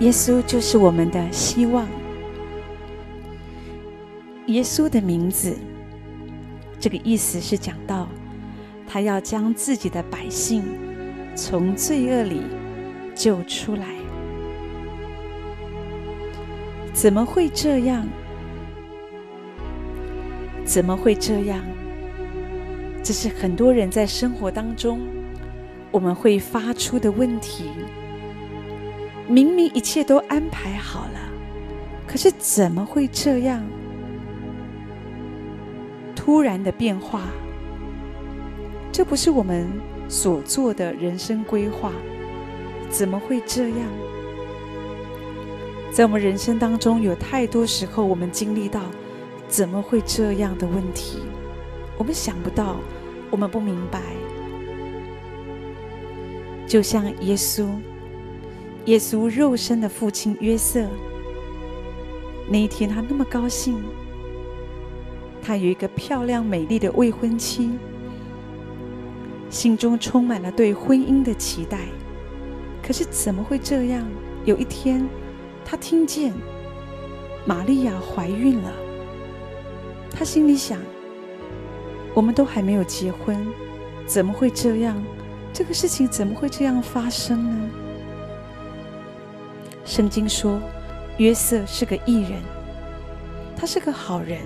耶稣就是我们的希望。耶稣的名字，这个意思是讲到他要将自己的百姓从罪恶里救出来。怎么会这样？怎么会这样？这是很多人在生活当中我们会发出的问题。明明一切都安排好了，可是怎么会这样？突然的变化，这不是我们所做的人生规划，怎么会这样？在我们人生当中，有太多时候我们经历到怎么会这样的问题，我们想不到，我们不明白。就像耶稣，耶稣肉身的父亲约瑟，那一天他那么高兴，他有一个漂亮美丽的未婚妻，心中充满了对婚姻的期待。可是怎么会这样？有一天，他听见玛利亚怀孕了，他心里想：我们都还没有结婚，怎么会这样？这个事情怎么会这样发生呢？圣经说，约瑟是个艺人，他是个好人，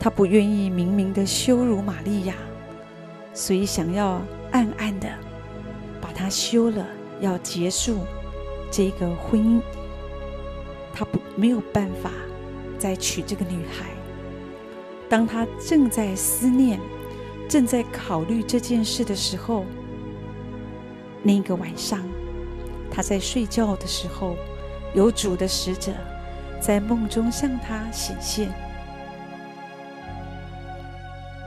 他不愿意明明的羞辱玛利亚，所以想要暗暗的把她休了，要结束这个婚姻。他不没有办法再娶这个女孩。当他正在思念、正在考虑这件事的时候，那个晚上，他在睡觉的时候，有主的使者在梦中向他显现。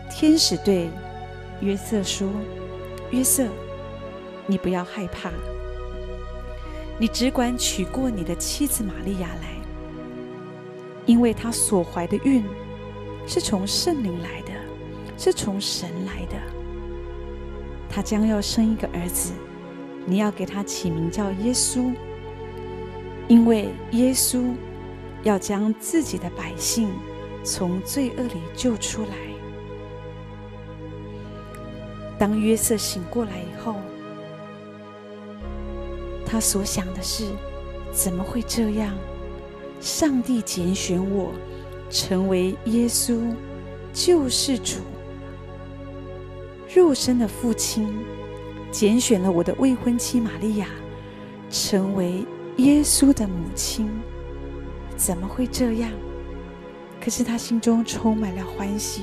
天使对约瑟说：“约瑟，你不要害怕，你只管娶过你的妻子玛利亚来，因为她所怀的孕。”是从圣灵来的，是从神来的。她将要生一个儿子，你要给他起名叫耶稣，因为耶稣要将自己的百姓从罪恶里救出来。当约瑟醒过来以后，他所想的是：怎么会这样？上帝拣选我。成为耶稣救世主，肉身的父亲拣选了我的未婚妻玛利亚，成为耶稣的母亲，怎么会这样？可是他心中充满了欢喜，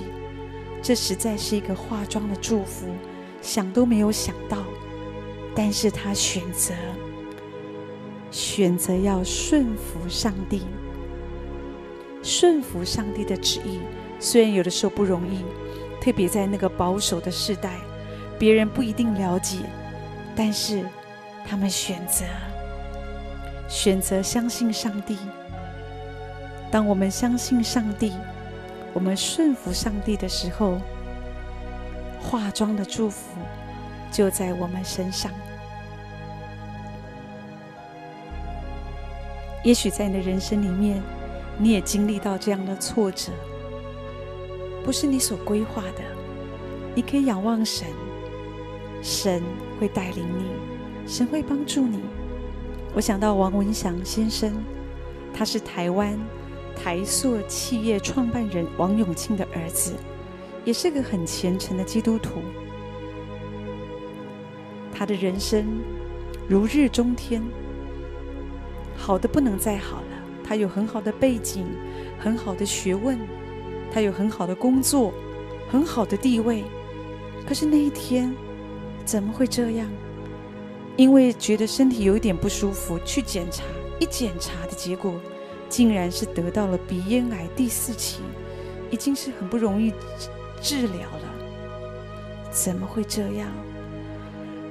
这实在是一个化妆的祝福，想都没有想到。但是他选择，选择要顺服上帝。顺服上帝的旨意，虽然有的时候不容易，特别在那个保守的时代，别人不一定了解，但是他们选择选择相信上帝。当我们相信上帝，我们顺服上帝的时候，化妆的祝福就在我们身上。也许在你的人生里面，你也经历到这样的挫折，不是你所规划的。你可以仰望神，神会带领你，神会帮助你。我想到王文祥先生，他是台湾台塑企业创办人王永庆的儿子，也是个很虔诚的基督徒。他的人生如日中天，好的不能再好了。他有很好的背景，很好的学问，他有很好的工作，很好的地位。可是那一天，怎么会这样？因为觉得身体有点不舒服，去检查，一检查的结果，竟然是得到了鼻咽癌第四期，已经是很不容易治疗了。怎么会这样？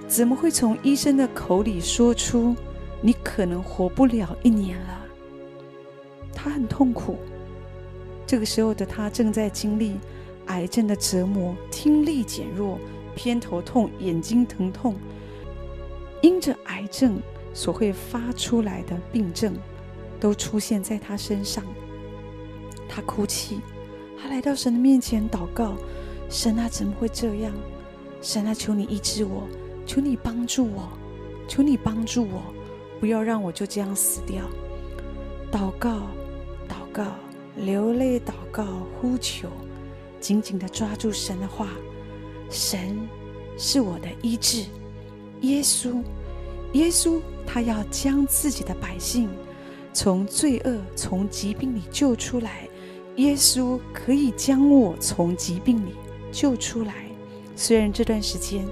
怎么会从医生的口里说出你可能活不了一年了？他很痛苦，这个时候的他正在经历癌症的折磨，听力减弱，偏头痛，眼睛疼痛。因着癌症所会发出来的病症，都出现在他身上。他哭泣，他来到神的面前祷告：“神啊，怎么会这样？神啊，求你医治我，求你帮助我，求你帮助我，不要让我就这样死掉。”祷告，祷告，流泪祷告，呼求，紧紧地抓住神的话。神是我的医治，耶稣，耶稣，他要将自己的百姓从罪恶、从疾病里救出来。耶稣可以将我从疾病里救出来。虽然这段时间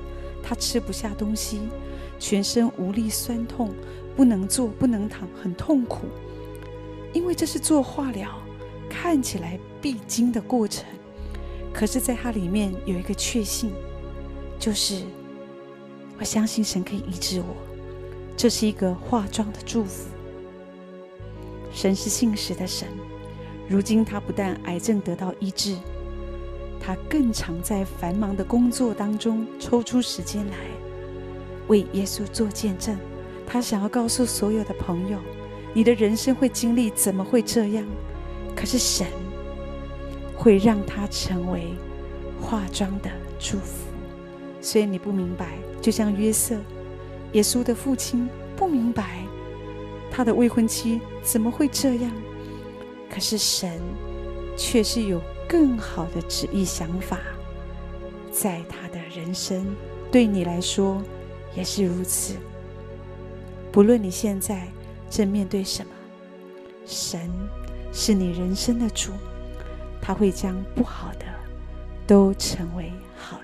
他吃不下东西，全身无力、酸痛，不能坐、不能躺，很痛苦。因为这是做化疗，看起来必经的过程。可是，在它里面有一个确信，就是我相信神可以医治我。这是一个化妆的祝福。神是信实的神。如今他不但癌症得到医治，他更常在繁忙的工作当中抽出时间来为耶稣做见证。他想要告诉所有的朋友：你的人生会经历，怎么会这样？可是神。会让他成为化妆的祝福，所以你不明白，就像约瑟，耶稣的父亲不明白他的未婚妻怎么会这样，可是神却是有更好的旨意想法，在他的人生，对你来说也是如此。不论你现在正面对什么，神是你人生的主。他会将不好的都成为好